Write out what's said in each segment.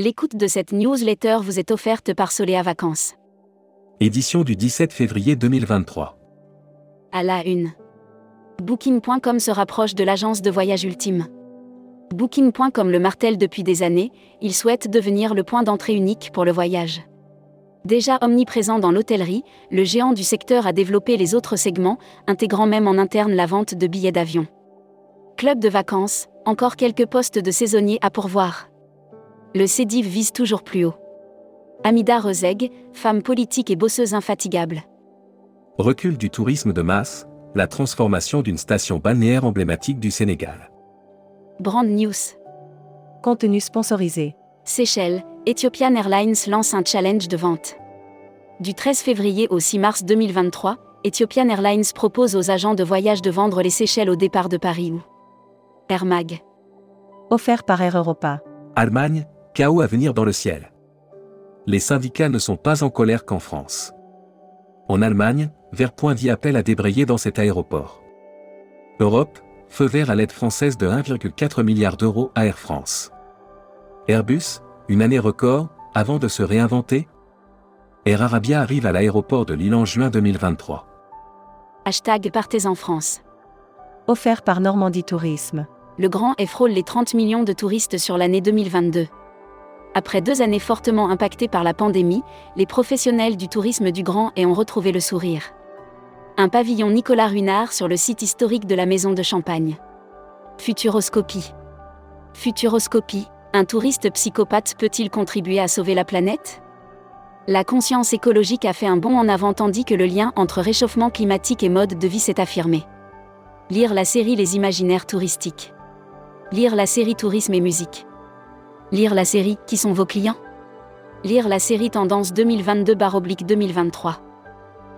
L'écoute de cette newsletter vous est offerte par Soléa Vacances. Édition du 17 février 2023. À la une. Booking.com se rapproche de l'agence de voyage ultime. Booking.com le martèle depuis des années, il souhaite devenir le point d'entrée unique pour le voyage. Déjà omniprésent dans l'hôtellerie, le géant du secteur a développé les autres segments, intégrant même en interne la vente de billets d'avion. Club de vacances, encore quelques postes de saisonniers à pourvoir le CEDIV vise toujours plus haut. Amida Rozeg, femme politique et bosseuse infatigable. Recul du tourisme de masse, la transformation d'une station balnéaire emblématique du Sénégal. Brand News. Contenu sponsorisé. Seychelles, Ethiopian Airlines lance un challenge de vente. Du 13 février au 6 mars 2023, Ethiopian Airlines propose aux agents de voyage de vendre les Seychelles au départ de Paris ou Air Mag. Offert par Air Europa. Allemagne, chaos à venir dans le ciel. Les syndicats ne sont pas en colère qu'en France. En Allemagne, Verpoint dit appel à débrayer dans cet aéroport. Europe, feu vert à l'aide française de 1,4 milliard d'euros à Air France. Airbus, une année record, avant de se réinventer Air Arabia arrive à l'aéroport de Lille en juin 2023. Hashtag Partez en France. Offert par Normandie Tourisme. Le Grand frôle les 30 millions de touristes sur l'année 2022. Après deux années fortement impactées par la pandémie, les professionnels du tourisme du Grand et ont retrouvé le sourire. Un pavillon Nicolas Ruinard sur le site historique de la Maison de Champagne. Futuroscopie. Futuroscopie, un touriste psychopathe peut-il contribuer à sauver la planète? La conscience écologique a fait un bond en avant tandis que le lien entre réchauffement climatique et mode de vie s'est affirmé. Lire la série Les imaginaires touristiques. Lire la série Tourisme et musique. Lire la série Qui sont vos clients? Lire la série Tendance 2022-2023.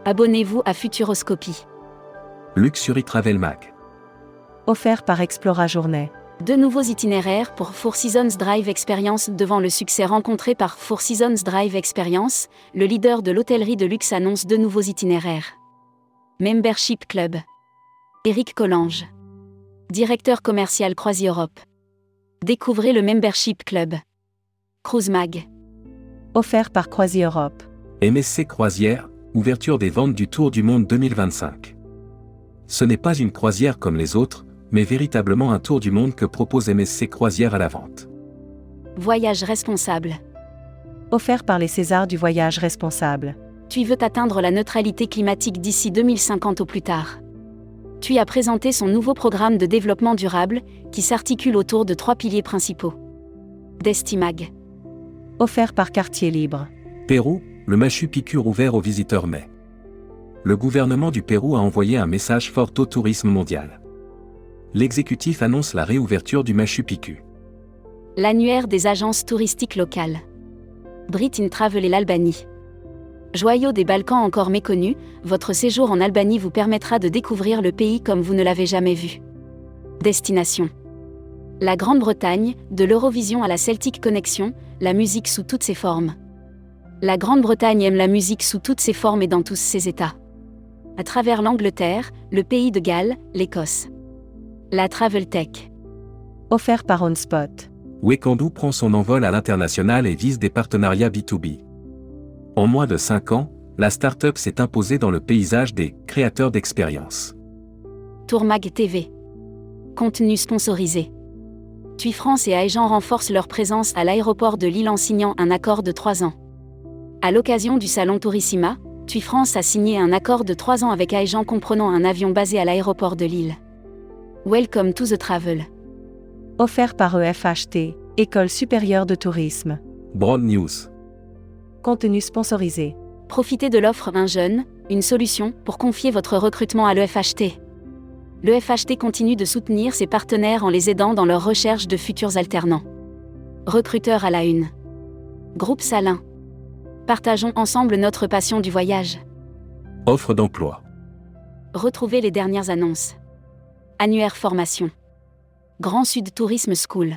Abonnez-vous à Futuroscopie. Luxury Travel Mag. Offert par Explora Journée. Deux nouveaux itinéraires pour Four Seasons Drive Experience devant le succès rencontré par Four Seasons Drive Experience, le leader de l'hôtellerie de luxe annonce deux nouveaux itinéraires. Membership Club. Éric Collange. Directeur commercial Croisi Europe. Découvrez le Membership Club. Cruise Mag. Offert par Croisi Europe. MSC Croisière, ouverture des ventes du Tour du Monde 2025. Ce n'est pas une croisière comme les autres, mais véritablement un tour du monde que propose MSC Croisière à la vente. Voyage responsable. Offert par les Césars du voyage responsable. Tu veux atteindre la neutralité climatique d'ici 2050 au plus tard. TUI a présenté son nouveau programme de développement durable, qui s'articule autour de trois piliers principaux. Destimag. Offert par Quartier Libre. Pérou, le Machu Picchu ouvert aux visiteurs mai. Le gouvernement du Pérou a envoyé un message fort au tourisme mondial. L'exécutif annonce la réouverture du Machu Picchu. L'annuaire des agences touristiques locales. Brit in Travel et l'Albanie. Joyau des Balkans encore méconnu, votre séjour en Albanie vous permettra de découvrir le pays comme vous ne l'avez jamais vu. Destination. La Grande-Bretagne, de l'Eurovision à la Celtic Connection, la musique sous toutes ses formes. La Grande-Bretagne aime la musique sous toutes ses formes et dans tous ses états. À travers l'Angleterre, le pays de Galles, l'Écosse. La Travel Tech. Offert par OnSpot. Wekandu prend son envol à l'international et vise des partenariats B2B. En moins de 5 ans, la start-up s'est imposée dans le paysage des créateurs d'expériences. Tourmag TV. Contenu sponsorisé. TUI France et Aegean renforcent leur présence à l'aéroport de Lille en signant un accord de 3 ans. À l'occasion du salon Tourissima, TUI France a signé un accord de 3 ans avec Aegean comprenant un avion basé à l'aéroport de Lille. Welcome to the travel. Offert par EFHT, École supérieure de tourisme. Broad News. Contenu sponsorisé. Profitez de l'offre Un jeune, une solution pour confier votre recrutement à l'EFHT. L'EFHT continue de soutenir ses partenaires en les aidant dans leur recherche de futurs alternants. Recruteur à la une. Groupe Salin. Partageons ensemble notre passion du voyage. Offre d'emploi. Retrouvez les dernières annonces. Annuaire formation. Grand Sud Tourisme School.